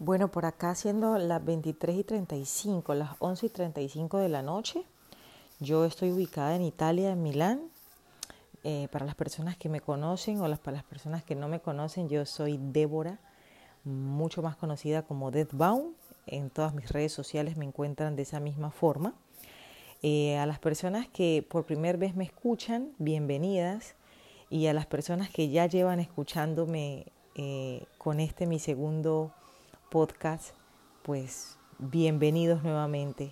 Bueno, por acá siendo las 23 y 35, las 11 y 35 de la noche, yo estoy ubicada en Italia, en Milán. Eh, para las personas que me conocen o las, para las personas que no me conocen, yo soy Débora, mucho más conocida como Deadbaum. En todas mis redes sociales me encuentran de esa misma forma. Eh, a las personas que por primera vez me escuchan, bienvenidas. Y a las personas que ya llevan escuchándome eh, con este mi segundo podcast, pues bienvenidos nuevamente.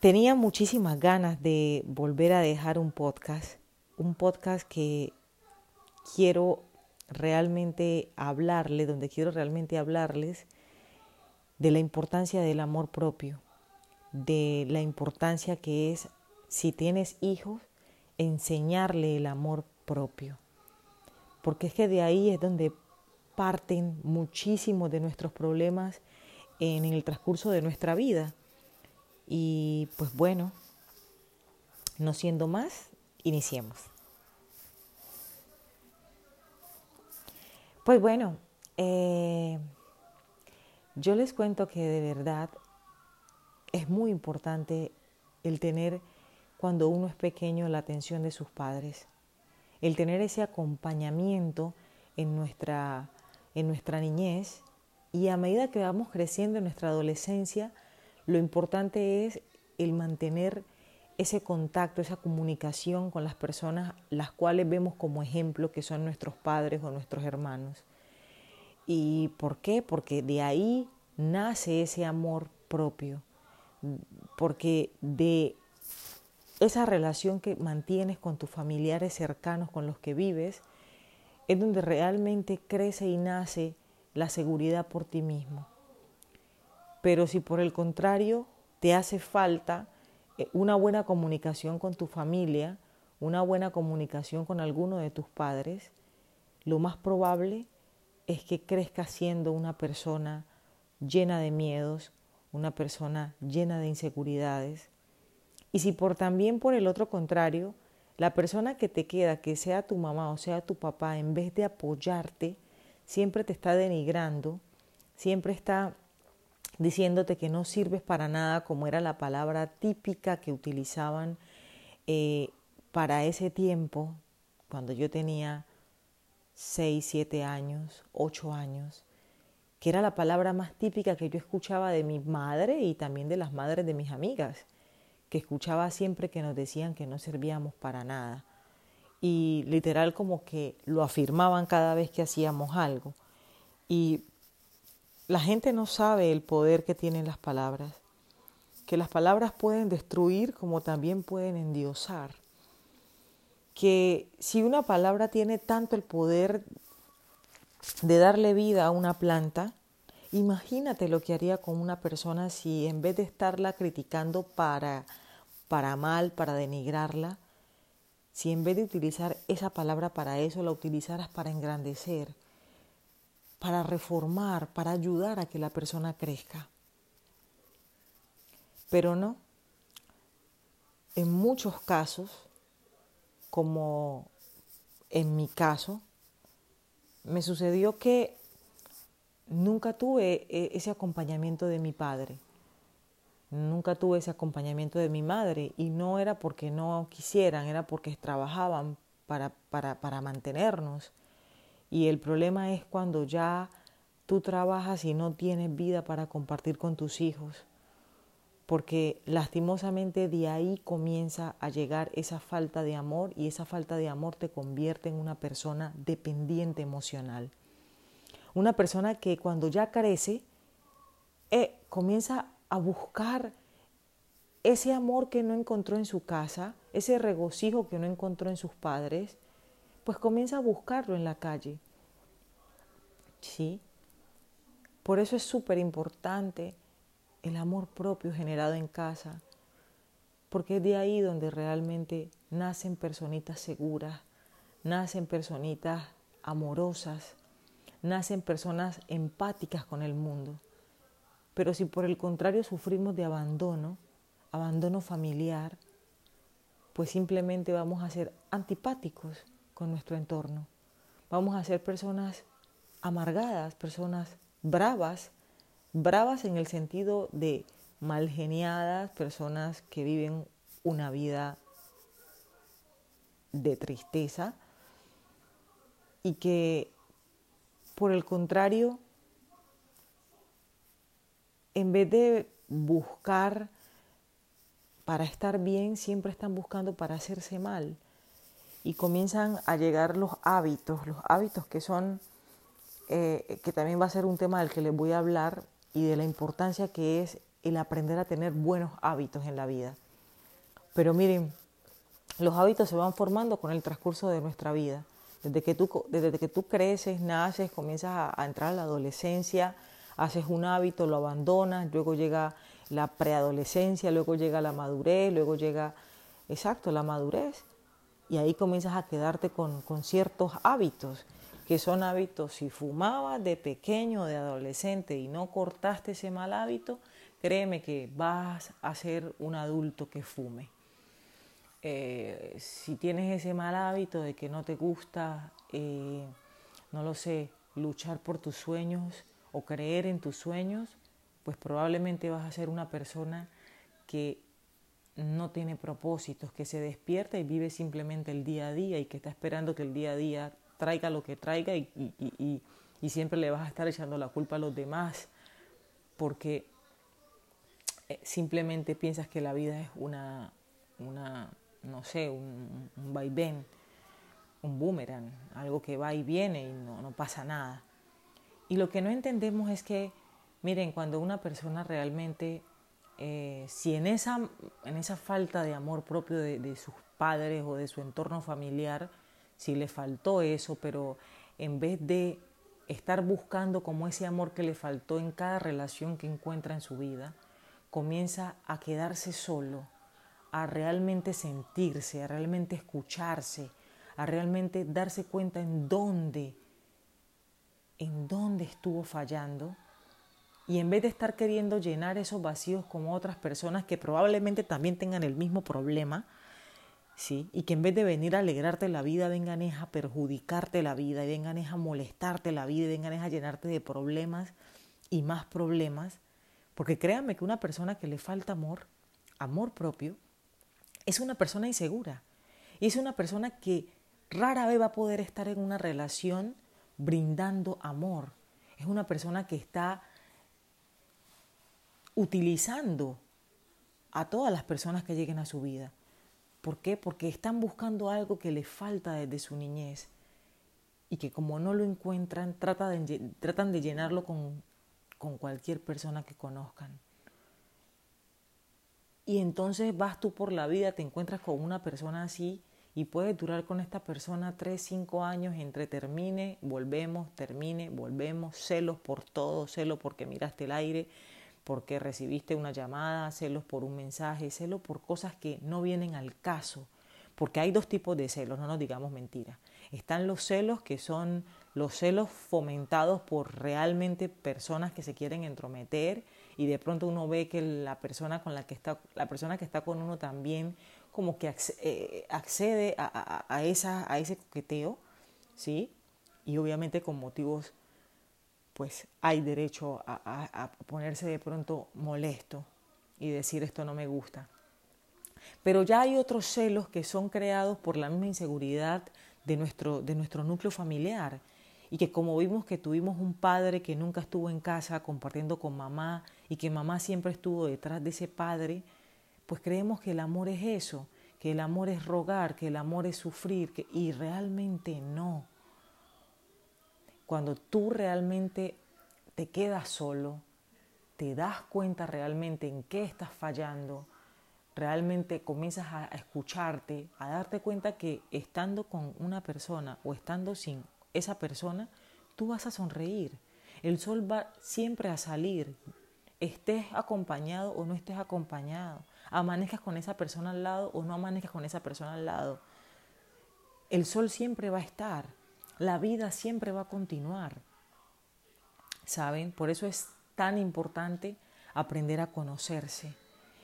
Tenía muchísimas ganas de volver a dejar un podcast, un podcast que quiero realmente hablarle, donde quiero realmente hablarles de la importancia del amor propio, de la importancia que es, si tienes hijos, enseñarle el amor propio. Porque es que de ahí es donde parten muchísimos de nuestros problemas en el transcurso de nuestra vida. Y pues bueno, no siendo más, iniciemos. Pues bueno, eh, yo les cuento que de verdad es muy importante el tener cuando uno es pequeño la atención de sus padres, el tener ese acompañamiento en nuestra en nuestra niñez y a medida que vamos creciendo en nuestra adolescencia, lo importante es el mantener ese contacto, esa comunicación con las personas las cuales vemos como ejemplo que son nuestros padres o nuestros hermanos. ¿Y por qué? Porque de ahí nace ese amor propio, porque de esa relación que mantienes con tus familiares cercanos con los que vives, es donde realmente crece y nace la seguridad por ti mismo. Pero si por el contrario te hace falta eh, una buena comunicación con tu familia, una buena comunicación con alguno de tus padres, lo más probable es que crezcas siendo una persona llena de miedos, una persona llena de inseguridades. Y si por también por el otro contrario la persona que te queda, que sea tu mamá o sea tu papá, en vez de apoyarte, siempre te está denigrando, siempre está diciéndote que no sirves para nada, como era la palabra típica que utilizaban eh, para ese tiempo, cuando yo tenía 6, 7 años, 8 años, que era la palabra más típica que yo escuchaba de mi madre y también de las madres de mis amigas que escuchaba siempre que nos decían que no servíamos para nada. Y literal como que lo afirmaban cada vez que hacíamos algo. Y la gente no sabe el poder que tienen las palabras. Que las palabras pueden destruir como también pueden endiosar. Que si una palabra tiene tanto el poder de darle vida a una planta, imagínate lo que haría con una persona si en vez de estarla criticando para para mal, para denigrarla, si en vez de utilizar esa palabra para eso, la utilizaras para engrandecer, para reformar, para ayudar a que la persona crezca. Pero no. En muchos casos, como en mi caso, me sucedió que nunca tuve e-, ese acompañamiento de mi padre. Nunca tuve ese acompañamiento de mi madre y no era porque no quisieran, era porque trabajaban para, para, para mantenernos. Y el problema es cuando ya tú trabajas y no tienes vida para compartir con tus hijos, porque lastimosamente de ahí comienza a llegar esa falta de amor y esa falta de amor te convierte en una persona dependiente emocional. Una persona que cuando ya carece, eh, comienza a buscar ese amor que no encontró en su casa, ese regocijo que no encontró en sus padres, pues comienza a buscarlo en la calle. ¿Sí? Por eso es súper importante el amor propio generado en casa, porque es de ahí donde realmente nacen personitas seguras, nacen personitas amorosas, nacen personas empáticas con el mundo. Pero si por el contrario sufrimos de abandono, abandono familiar, pues simplemente vamos a ser antipáticos con nuestro entorno. Vamos a ser personas amargadas, personas bravas, bravas en el sentido de malgeniadas, personas que viven una vida de tristeza y que por el contrario, en vez de buscar para estar bien, siempre están buscando para hacerse mal. Y comienzan a llegar los hábitos, los hábitos que son, eh, que también va a ser un tema del que les voy a hablar y de la importancia que es el aprender a tener buenos hábitos en la vida. Pero miren, los hábitos se van formando con el transcurso de nuestra vida. Desde que tú, desde que tú creces, naces, comienzas a, entrar a la adolescencia, haces un hábito, lo abandonas, luego llega la preadolescencia, luego llega la madurez, luego llega, exacto, la madurez. Y ahí comienzas a quedarte con, con ciertos hábitos, que son hábitos, si fumabas de pequeño, de adolescente y no cortaste ese mal hábito, créeme que vas a ser un adulto que fume. Eh, si tienes ese mal hábito de que no te gusta, eh, no lo sé, luchar por tus sueños o creer en tus sueños, pues probablemente vas a ser una persona que no tiene propósitos, que se despierta y vive simplemente el día a día y que está esperando que el día a día traiga lo que traiga y, siempre le vas a estar echando la culpa a los demás porque eh, simplemente piensas que la vida es una, una no sé, un, vaivén, un boomerang, algo que va y viene y no pasa nada. Y lo que no entendemos es que, miren, cuando una persona realmente, eh, si en esa, en esa falta de amor propio de, de sus padres o de su entorno familiar, si le faltó eso, pero en vez de estar buscando como ese amor que le faltó en cada relación que encuentra en su vida, comienza a quedarse solo, a realmente sentirse, a realmente escucharse, a realmente darse cuenta en dónde, en dónde estuvo fallando. Y en vez de estar queriendo llenar esos vacíos con otras personas que probablemente también tengan el mismo problema, ¿sí? Y que en vez de venir a alegrarte la vida, vengan a perjudicarte la vida, y vengan a molestarte la vida, y vengan a llenarte de problemas y más problemas. Porque créanme que una persona que le falta amor, amor propio, es una persona insegura. Y es una persona que rara vez va a poder estar en una relación brindando amor. Es una persona que está utilizando a todas las personas que lleguen a su vida. ¿Por qué? Porque están buscando algo que les falta desde su niñez y que como no lo encuentran, tratan de, tratan de llenarlo con, con cualquier persona que conozcan. Y entonces vas tú por la vida, te encuentras con una persona así y puedes durar con esta persona tres, cinco años entre termine, volvemos, termine, volvemos, celos por todo, celos porque miraste el aire, porque recibiste una llamada, celos por un mensaje, celos por cosas que no vienen al caso. Porque hay dos tipos de celos, no nos digamos mentiras. Están los celos que son los celos fomentados por realmente personas que se quieren entrometer y de pronto uno ve que la persona con la que está, la persona que está con uno también como que eh, accede a, esa, a ese coqueteo, ¿sí? Y obviamente con motivos, pues hay derecho a, a ponerse de pronto molesto y decir esto no me gusta. Pero ya hay otros celos que son creados por la misma inseguridad de nuestro, de nuestro núcleo familiar y que como vimos que tuvimos un padre que nunca estuvo en casa compartiendo con mamá y que mamá siempre estuvo detrás de ese padre, pues creemos que el amor es eso, que el amor es rogar, que el amor es sufrir, y realmente no. Cuando tú realmente te quedas solo, te das cuenta realmente en qué estás fallando, realmente comienzas a escucharte, a darte cuenta que estando con una persona o estando sin esa persona, tú vas a sonreír. El sol va siempre a salir, estés acompañado o no estés acompañado, amanezcas con esa persona al lado o no amanezcas con esa persona al lado. El sol siempre va a estar, la vida siempre va a continuar. ¿Saben? Por eso es tan importante aprender a conocerse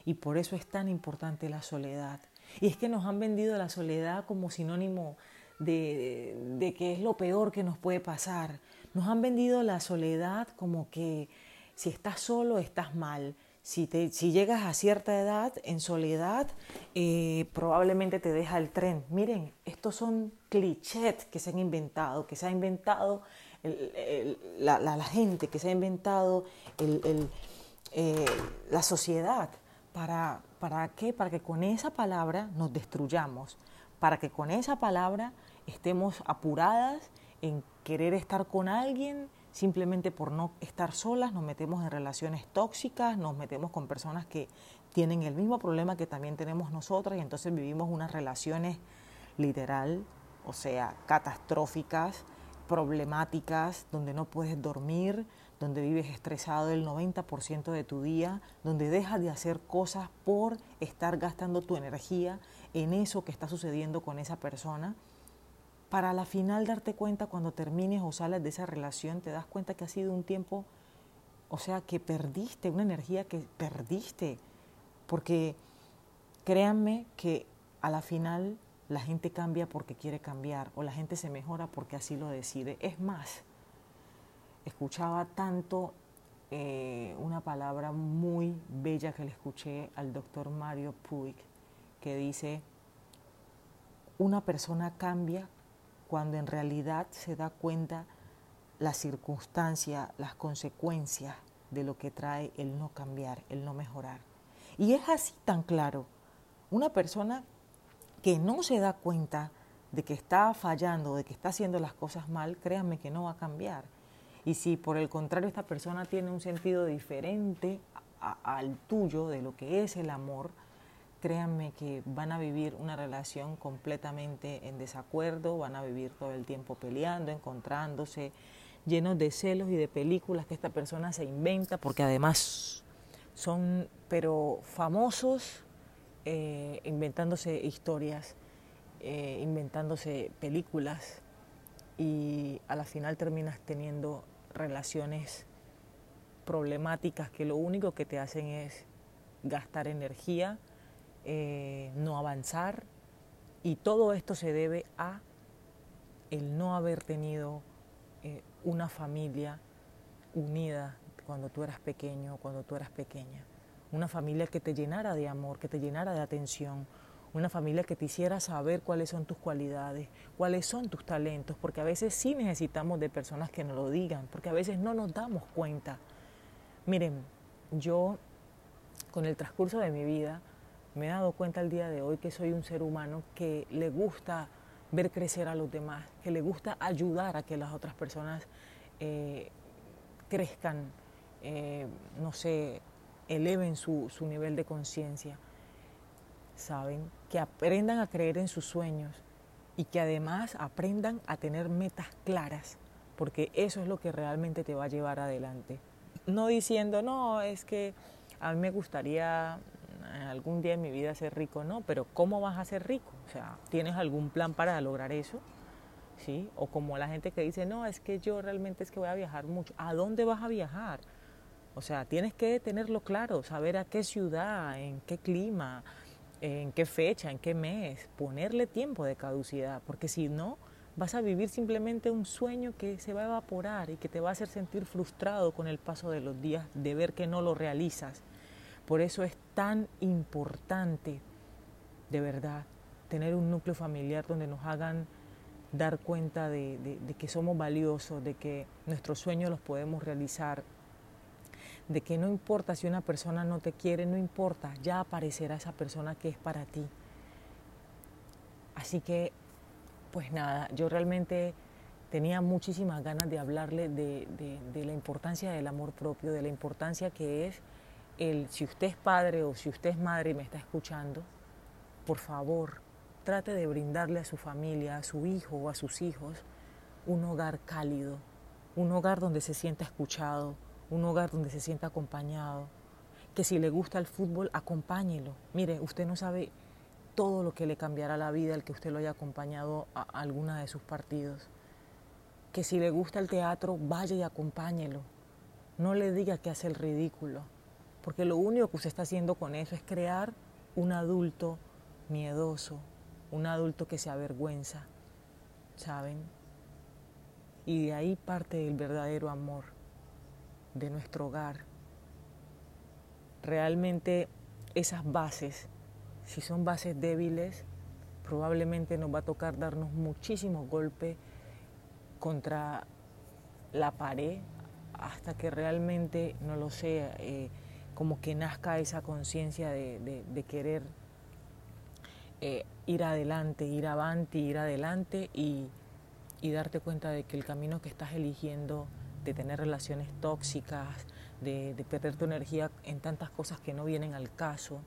y por eso es tan importante la soledad. Y es que nos han vendido la soledad como sinónimo de, que es lo peor que nos puede pasar. Nos han vendido la soledad como que si estás solo estás mal. Si, te, si llegas a cierta edad en soledad, eh, probablemente te deja el tren. Miren, estos son clichés que se han inventado, que se ha inventado la, gente, que se ha inventado eh, la sociedad. ¿Para, ¿Para qué? Para que con esa palabra nos destruyamos, para que con esa palabra estemos apuradas en querer estar con alguien simplemente por no estar solas, nos metemos en relaciones tóxicas, nos metemos con personas que tienen el mismo problema que también tenemos nosotras y entonces vivimos unas relaciones literal, o sea, catastróficas, problemáticas, donde no puedes dormir, donde vives estresado el 90% de tu día, donde dejas de hacer cosas por estar gastando tu energía en eso que está sucediendo con esa persona, para la final darte cuenta cuando termines o sales de esa relación, te das cuenta que ha sido un tiempo, o sea, que perdiste, una energía que perdiste, porque créanme que a la final la gente cambia porque quiere cambiar o la gente se mejora porque así lo decide. Es más, escuchaba tanto eh, una palabra muy bella que le escuché al doctor Mario Puig, que dice, una persona cambia cuando en realidad se da cuenta la circunstancia, las consecuencias de lo que trae el no cambiar, el no mejorar. Y es así tan claro. Una persona que no se da cuenta de que está fallando, de que está haciendo las cosas mal, créanme que no va a cambiar. Y si por el contrario esta persona tiene un sentido diferente al tuyo de lo que es el amor, créanme que van a vivir una relación completamente en desacuerdo, van a vivir todo el tiempo peleando, encontrándose, llenos de celos y de películas que esta persona se inventa, porque además son, pero famosos, eh, inventándose historias, eh, inventándose películas, y a la final terminas teniendo relaciones problemáticas que lo único que te hacen es gastar energía, eh, no avanzar y todo esto se debe a el no haber tenido eh, una familia unida cuando tú eras pequeño, cuando tú eras pequeña. Una familia que te llenara de amor, que te llenara de atención, una familia que te hiciera saber cuáles son tus cualidades, cuáles son tus talentos, porque a veces sí necesitamos de personas que nos lo digan, porque a veces no nos damos cuenta. Miren, yo con el transcurso de mi vida me he dado cuenta el día de hoy que soy un ser humano que le gusta ver crecer a los demás, que le gusta ayudar a que las otras personas eh, crezcan, eh, no sé, eleven su, su nivel de conciencia, ¿saben? Que aprendan a creer en sus sueños y que además aprendan a tener metas claras, porque eso es lo que realmente te va a llevar adelante. No diciendo, no, es que a mí me gustaría algún día en mi vida ser rico, no, pero ¿cómo vas a ser rico? O sea, ¿tienes algún plan para lograr eso? ¿Sí? O como la gente que dice, no, es que yo realmente es que voy a viajar mucho. ¿A dónde vas a viajar? O sea, tienes que tenerlo claro, saber a qué ciudad, en qué clima, en qué fecha, en qué mes, ponerle tiempo de caducidad, porque si no, vas a vivir simplemente un sueño que se va a evaporar y que te va a hacer sentir frustrado con el paso de los días de ver que no lo realizas. Por eso es tan importante, de verdad, tener un núcleo familiar donde nos hagan dar cuenta de, que somos valiosos, de que nuestros sueños los podemos realizar, de que no importa si una persona no te quiere, no importa, ya aparecerá esa persona que es para ti. Así que, pues nada, yo realmente tenía muchísimas ganas de hablarle de, de la importancia del amor propio, de la importancia que es si usted es padre o si usted es madre y me está escuchando, por favor, trate de brindarle a su familia, a su hijo o a sus hijos un hogar cálido, un hogar donde se sienta escuchado, un hogar donde se sienta acompañado, que si le gusta el fútbol, acompáñelo. Mire, usted no sabe todo lo que le cambiará la vida el que usted lo haya acompañado a alguna de sus partidos. Que si le gusta el teatro, vaya y acompáñelo. No le diga que hace el ridículo porque lo único que usted está haciendo con eso es crear un adulto miedoso, un adulto que se avergüenza, ¿saben? Y de ahí parte el verdadero amor de nuestro hogar. Realmente esas bases, si son bases débiles, probablemente nos va a tocar darnos muchísimos golpes contra la pared hasta que realmente, no lo sé, eh, como que nazca esa conciencia de, querer eh, ir adelante, ir avante, ir adelante y, y darte cuenta de que el camino que estás eligiendo de tener relaciones tóxicas, de, perder tu energía en tantas cosas que no vienen al caso,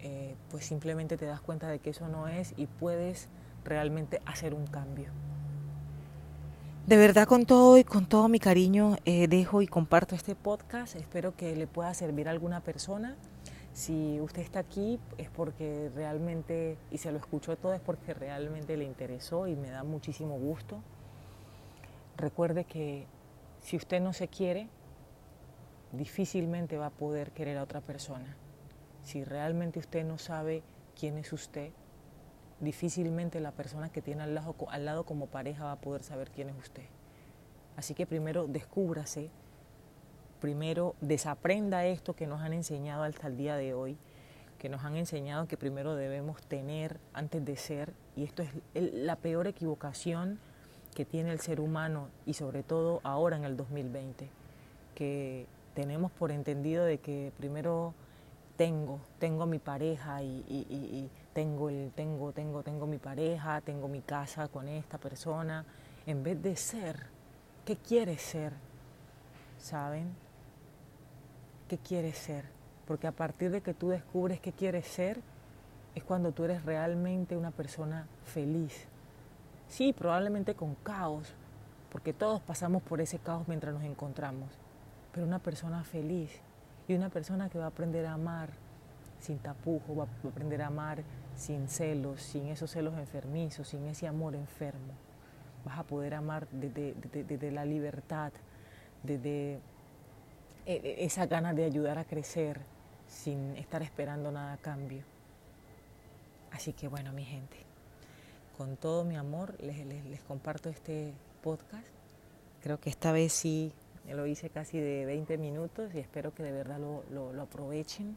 eh, pues simplemente te das cuenta de que eso no es y puedes realmente hacer un cambio. De verdad con todo y con todo mi cariño eh, dejo y comparto este podcast. Espero que le pueda servir a alguna persona. Si usted está aquí es porque realmente, y se lo escuchó todo, es porque realmente le interesó y me da muchísimo gusto. Recuerde que si usted no se quiere, difícilmente va a poder querer a otra persona. Si realmente usted no sabe quién es usted, difícilmente la persona que tiene al lado, al lado como pareja va a poder saber quién es usted. Así que primero descúbrase, primero desaprenda esto que nos han enseñado hasta el día de hoy, que nos han enseñado que primero debemos tener antes de ser, y esto es la peor equivocación que tiene el ser humano y sobre todo ahora en el 2020, que tenemos por entendido de que primero tengo, tengo mi pareja y, tengo el, tengo, tengo, tengo mi pareja, tengo mi casa con esta persona, en vez de ser, ¿qué quieres ser? ¿Saben? ¿Qué quieres ser? Porque a partir de que tú descubres qué quieres ser, es cuando tú eres realmente una persona feliz. Sí, probablemente con caos, porque todos pasamos por ese caos mientras nos encontramos, pero una persona feliz y una persona que va a aprender a amar sin tapujo, va a aprender a amar sin celos, sin esos celos enfermizos, sin ese amor enfermo. Vas a poder amar desde, la libertad, desde e, e, esa ganas de ayudar a crecer sin estar esperando nada a cambio. Así que bueno, mi gente, con todo mi amor les, comparto este podcast. Creo que esta vez sí lo hice casi de 20 minutos y espero que de verdad lo aprovechen.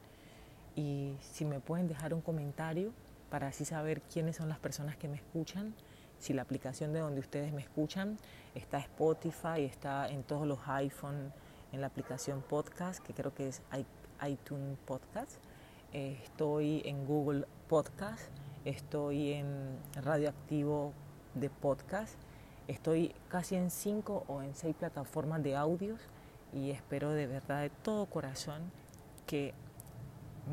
Y si me pueden dejar un comentario para así saber quiénes son las personas que me escuchan, si la aplicación de donde ustedes me escuchan está Spotify, está en todos los iPhone, en la aplicación podcast, que creo que es iTunes Podcast. Eh, estoy en Google Podcast, estoy en Radioactivo de Podcast, estoy casi en cinco o en seis plataformas de audios y espero de verdad de todo corazón que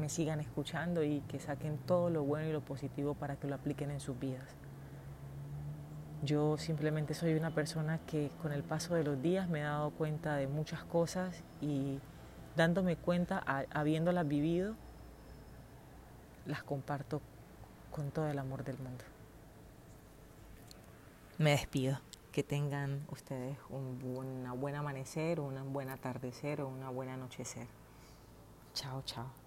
me sigan escuchando y que saquen todo lo bueno y lo positivo para que lo apliquen en sus vidas. Yo simplemente soy una persona que con el paso de los días me he dado cuenta de muchas cosas y dándome cuenta, habiéndolas vivido, las comparto con todo el amor del mundo. Me despido. Que tengan ustedes un buen, buen amanecer, un buen atardecer o una buena anochecer. Chao, chao.